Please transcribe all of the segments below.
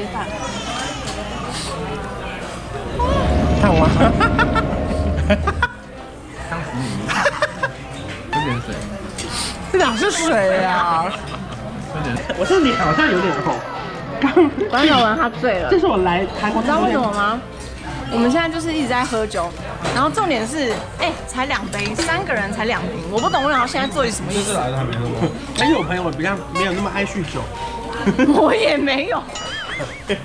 接饭。看我。当时你有点水，这哪是水。呀？我这脸好像有点红。关晓雯他醉了。这是我来韩国，你知道为什么吗？我们现在就是一直在喝酒，然后重点是，哎，才两杯，三个人才两瓶，我不懂我现在做什么意思。这是来的还没喝过。但是我朋友比较没有那么爱酗酒。我也没有。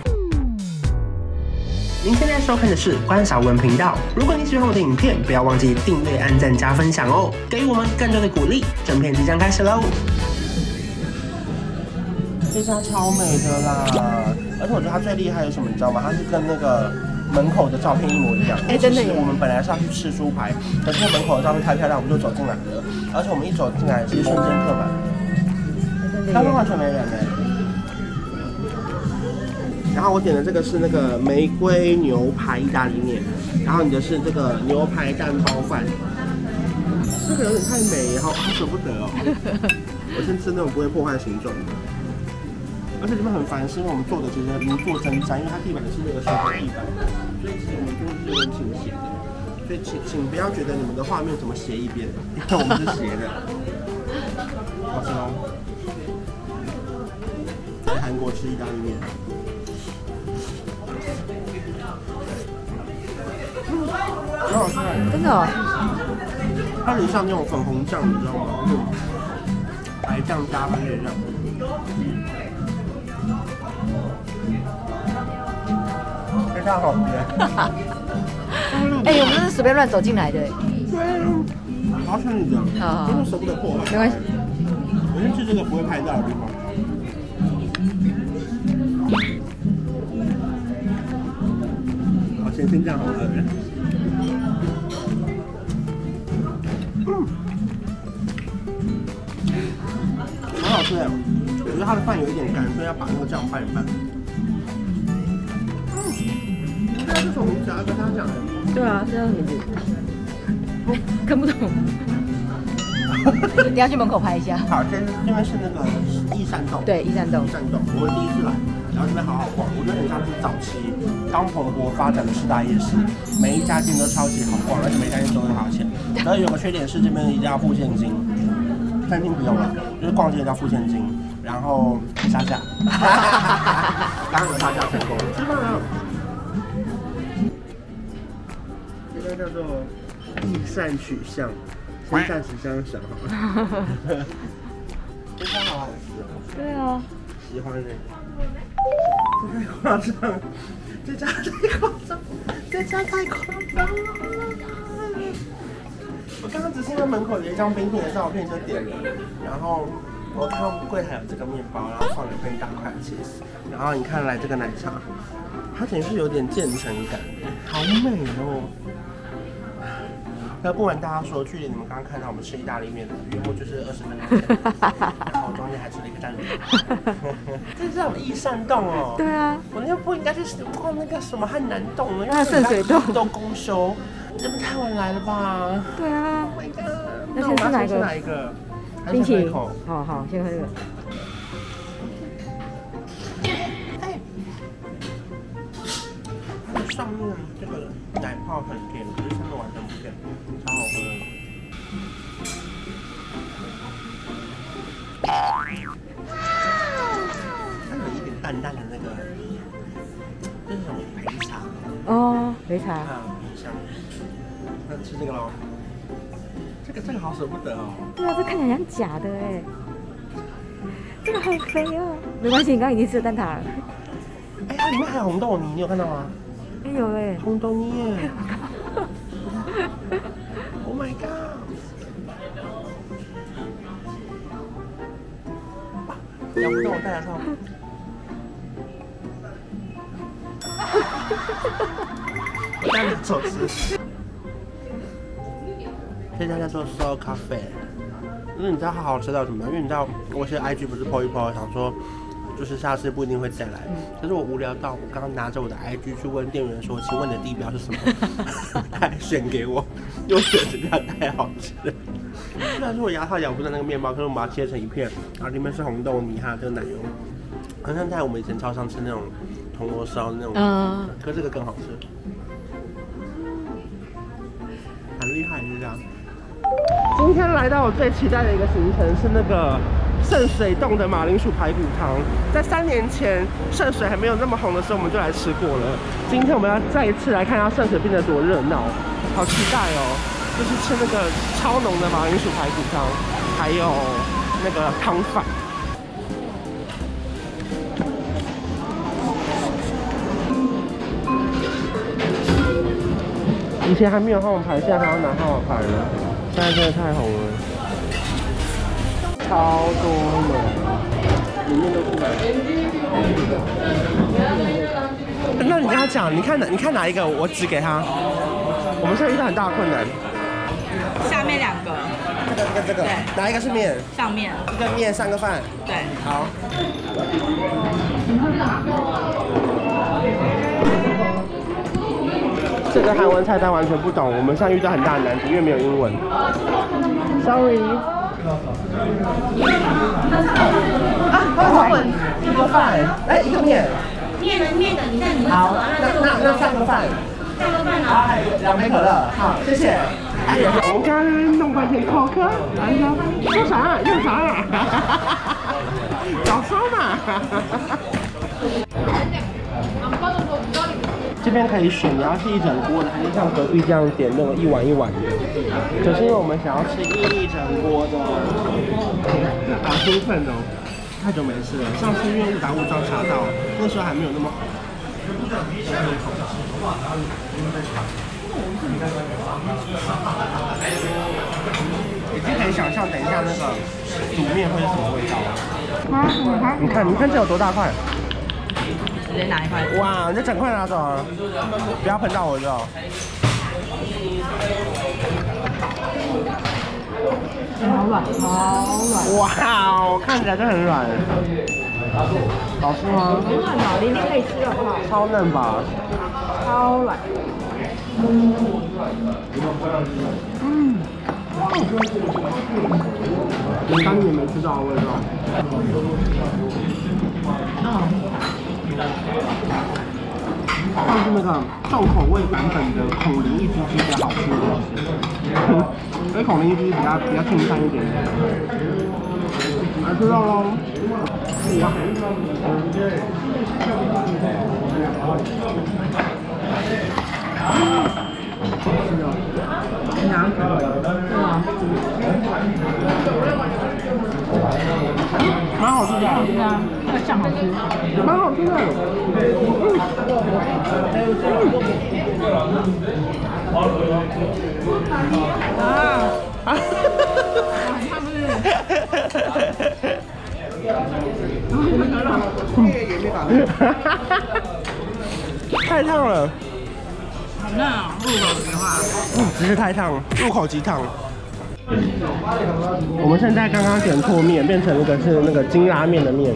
您现在收看的是关少文频道。如果你喜欢我的影片，不要忘记订阅、按赞、加分享哦，给予我们更多的鼓励。整片即将开始喽！这家超美的啦，而且我觉得它最厉害的是什么，你知道吗？它是跟那个门口的照片一模一样。哎，真的耶！我们本来是要去吃猪排，可是门口的照片太漂亮，我们就走进来了。而且我们一走进来，其实瞬间客满，刚刚完全没人呢。然后我点的这个是那个玫瑰牛排意大利面，然后你的是这个牛排蛋包饭。这个有点太美，好好舍不得哦。我先吃那种不会破坏形状的。而且你们很烦，是因为我们做的其实如坐针毡，因为它地板是那个石头地板，所以其实我们做的是有点倾斜的。所以请请不要觉得你们的画面怎么斜一边，因为我们是斜的。好吃哦！在韩国吃意大利面，很好吃，真的哦。它很像那种粉红酱，你知道吗？就是白酱加番茄酱。非常好吃。哎、欸，我们是随便乱走进来的。对，好吃你的，好，因为舍不得破坏。没关系。我先去这个不会拍照的地方。好，先先这样好了。嗯，很好吃哎，我觉得它的饭有一点干，所以要把那个酱拌一拌。嗯这是什么名字啊？跟他讲的。对啊，这叫什么名字？看不懂。你要去门口拍一下。好，这这边是那个益山洞。对，益山洞。益山洞，我们第一次来，然后这边好好逛，我觉得很像是早期刚蓬勃发展的四大夜市，每一家店都超级好逛，而且每一家店都很好钱。然后有个缺点是这边一定要付现金，餐厅不用了，就是逛街要付现金，然后杀价。刚刚有杀价成功。吃饭了。叫做益善取向，先暂时这样想好了。这家好好吃。对啊，喜欢太夸张，这家太夸张，这家太夸张了。我刚刚只是因为门口有一张冰淇淋的照片就点了，然后我看柜台有这个面包，然后放了一份大块的 cheese，然后你看来这个奶茶，它简直是有点渐层感，好美哦。那不瞒大家说，距离你们刚刚看到我们吃意大利面的约莫就是二十分钟，然后中间还吃了一个站点。这是我们益善洞哦。对啊。我那天不应该去逛那个什么汉南洞呢？那圣水洞都公休，这不太晚来了吧？对啊。Oh my god！那先吃哪一个？哪一个？冰淇淋。好好，先喝这个。哎。上面这个奶泡很甜，超好喝的，它有一点淡淡的那个，这是什么焙茶？哦，焙茶。啊，很香。那吃这个喽。这个这个好舍不得哦。对啊，这看起来像假的哎。这个好肥哦。没关系，你刚刚已经吃了蛋挞了。哎，它里面还有红豆泥，你有看到吗？哎有哎，红豆泥耶。Oh my god！要不让我戴上？我带你走吃。这家在做 Soul Cafe，因为你知道它好吃到什么？因为你知道我现在 IG 不是 po 一 po，想说。就是下次不一定会再来，可是我无聊到我刚刚拿着我的 IG 去问店员说，请问你的地标是什么？他还选给我，又觉得这家太好吃了。虽然说我牙套咬不到那个面包，可是我把它切成一片，然后里面是红豆泥哈，这个奶油，好像在我们以前超商吃那种铜锣烧那种，嗯，可是这个更好吃，很厉害，就这样。今天来到我最期待的一个行程是那个圣水洞的马铃薯排骨汤。在三年前圣水还没有那么红的时候，我们就来吃过了。今天我们要再一次来看一下圣水变得多热闹，好期待哦！就是吃那个超浓的马铃薯排骨汤，还有那个汤饭。以前还没有号码牌，现在还要拿号码牌了。现在真的太红了，超多人，里面都是人。那你跟他讲，你看哪？你看哪一个？我指给他。我们现在遇到很大的困难。下面两个，这个这个这个，对哪一个是面？上面，一个面，三个饭。对，好。这个韩文菜单完全不懂，我们现在遇到很大的难题，因为没有英文。Sorry。啊，中文。一个饭，哎，一个面。面的面的，你看你好，那那那三个饭。三个饭好，两杯可乐。好，谢谢。我刚刚弄半天口渴，哎呀，说啥？用啥？早说嘛。这边可以选，你要是一整锅的，还是像隔壁这样点那种一碗一碗的。可是因为我们想要吃一整锅的，好兴奋哦！太久没吃了，上次因为误打误撞查到，那时候还没有那么好。已经可以想象，等一下那个煮面会是什么味道了。你看，你看这有多大块？直接拿一块。哇，你这整块拿走啊！不要碰到我就好。好软，好软。哇哦，看起来就很软。好吃吗？很软哦，玲玲可以吃好不好？超嫩吧？超软。嗯。你当年没吃到的味道。像是那个重口味版本的孔林一只鸡比较好吃的。东西，所以孔林一只比较比较清淡一点。来吃肉喽！拿可乐。对啊。蛮好吃的。对啊，那个酱好吃。蛮好吃的。啊！啊！他们是。太烫了。好嫩啊！入口即化。嗯，只是太烫了，入口即烫了。我们现在刚刚点错面，变成一个是那个金拉面的面，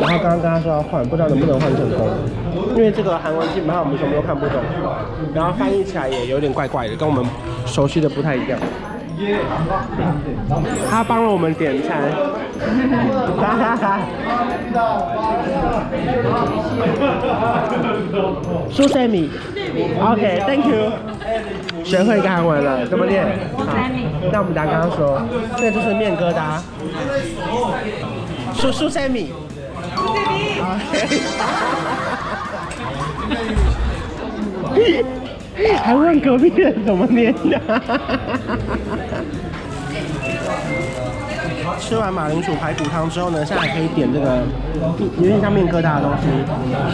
然后刚刚跟他说要换，不知道能不能换成功，因为这个韩文基本上我们什么都看不懂，然后翻译起来也有点怪怪的，跟我们熟悉的不太一样。他帮了我们点餐，哈哈哈。苏塞米，OK，Thank you。学会一个韩文了，怎么念？好，那我们等下跟他说，这就是面疙瘩。苏苏菜米。苏塞米。还问隔壁的怎么念的？吃完马铃薯排骨汤之后呢，现在可以点这个有点像面疙瘩的东西，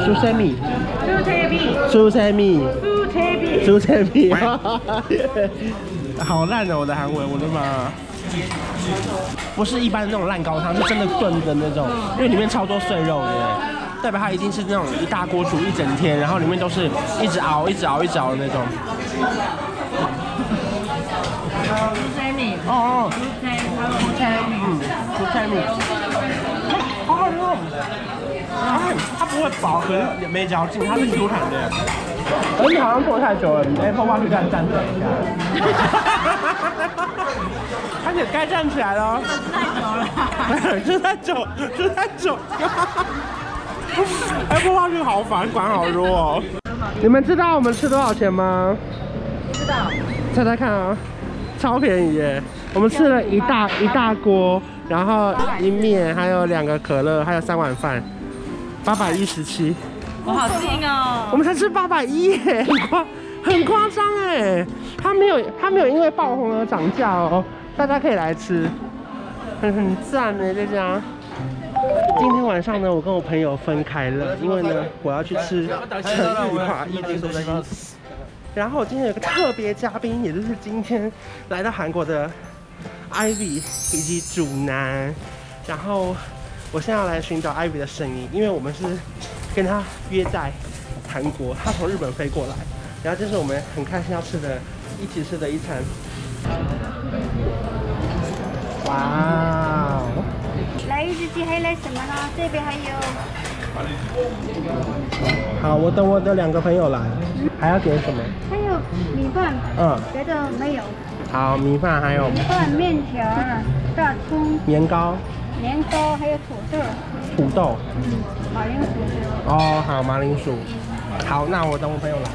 苏菜米。苏菜米。苏菜米。苏塞米。好烂哦，我的韩文，我的妈！不是一般的那种烂高汤，是真的炖的那种，因为里面超多碎肉的，代表它一定是那种一大锅煮一整天，然后里面都是一直熬、一直熬、一直熬的那种。苏塞米。哦哦。苏塞，苏塞米。嗯，苏塞米。好好吃哦。它它不会饱，可是也没嚼劲，它是 Q 弹的。而且好像坐太久了，你 Apple Watch 站站起来一下。而且该站起来了。吃太久了。吃太久，吃太久。哎，播放器好烦，管好弱哦。你们知道我们吃多少钱吗？不知道。猜猜看啊，超便宜耶！我们吃了一大一大锅，然后一面，还有两个可乐，还有三碗饭，八百一十七。我好近哦。我们才吃八百一耶，很夸很夸张哎！它没有它没有因为爆红而涨价哦，大家可以来吃，很很赞哎这家。今天晚上呢，我跟我朋友分开了，因为呢，我要去吃陈玉华一丁东西。然后我今天有个特别嘉宾，也就是今天来到韩国的 Ivy 以及主男。然后我现在要来寻找 Ivy 的声音，因为我们是跟他约在韩国，他从日本飞过来。然后这是我们很开心要吃的，一起吃的一餐。哇哦！来一只鸡，还来什么呢？这边还有。好，我等我的两个朋友来，还要点什么？还有米饭。嗯。别的没有。好，米饭还有。米饭、面条、大葱、年糕。年糕还有土豆。土豆。嗯。马铃薯。哦，好，马铃薯。好，那我等我朋友来。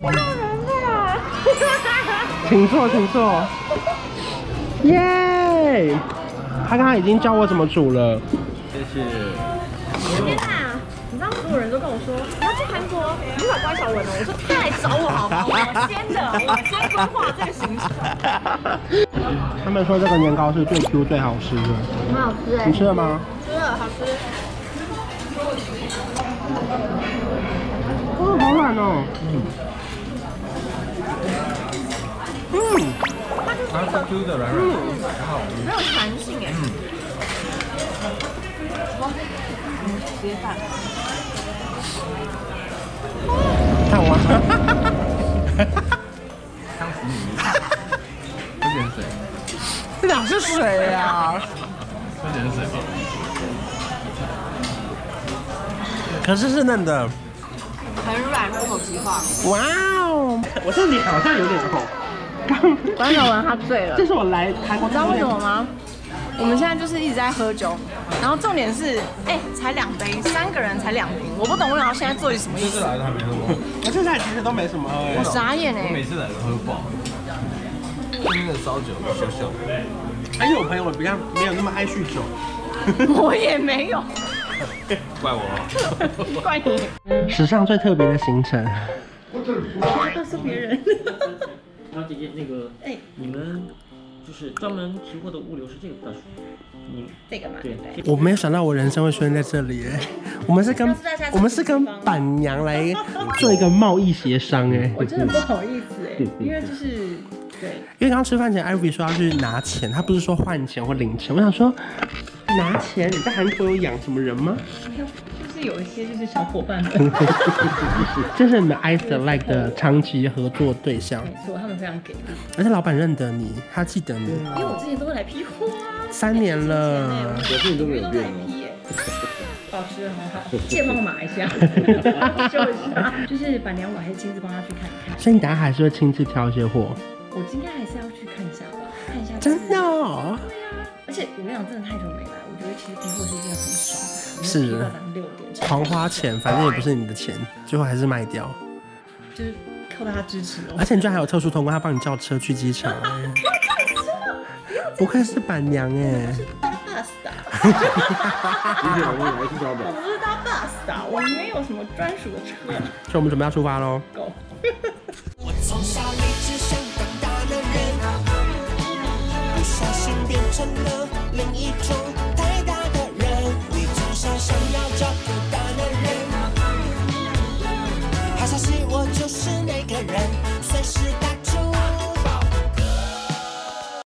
我人了。请坐，请坐。耶、yeah!！他刚刚已经教我怎么煮了。谢谢。所有人都跟我说你要去韩国，你找关晓雯哦。我说他来找我好吗？我先的，我先规划这个行程。他们说这个年糕是最 Q 最好吃。的。很好吃。哎。你吃。了吗？吃。了，好吃。哦，好软哦。嗯。嗯。它是 Q 的软软，然后没有弹性哎。嗯，直接饭。看我。当死你！喝点水。这哪是水呀？喝点水吧。可是是嫩的。很软，入口即化。哇哦！我这里好像有点红。刚关晓雯他醉了，这是我来韩国，知道为什么吗？我们现在就是一直在喝酒，然后重点是，哎、欸，才两杯，三个人才两瓶，我不懂为什么现在做什么意思。这次来的还没喝过，我这次来其实都没什么喝，我傻眼哎。我每次来都喝爆，今天的烧酒秀秀。还有我朋友比较没有那么爱酗酒，我也没有，怪我，怪你。史上最特别的行程，我告诉别人。然后姐姐，那个，哎，你们就是专门提货的物流是这个大叔，你这个嘛？对对。我没有想到我人生会出现在这里，哎，我们是跟我们是跟板娘来 做一个贸易协商，哎，我真的不好意思，哎，因为就是对，因为刚刚吃饭前，Ivy 说要去拿钱，他不是说换钱或领钱，我想说拿钱，你在韩国有养什么人吗？有一些就是小伙伴们，这是你们 I Select 的长期合作对象。没错，他们非常给力，而且老板认得你，他记得你，因为我之前都会来批货啊，三年了，我最近都没有变哦。保持得很好，借帮我码一下，秀一下，就是板娘我还是亲自帮他去看一看。所以你等下还是会亲自挑一些货？我今天还是要去看一下吧，看一下。真的？哦。对啊，而且我跟你讲，真的太久没来，我觉得其实批货是一件很爽。是，狂花钱，反正也不是你的钱，最后还是卖掉。就是靠大家支持哦。而且你居然还有特殊通关，他帮你叫车去机场。不愧是板娘哎。是搭 bus 的。我不是搭 bus 的，我没有什么专属的车。所以我们准备要出发喽。Go。我从小一直想当大男人，不小心变成了另一种。天人，随时打。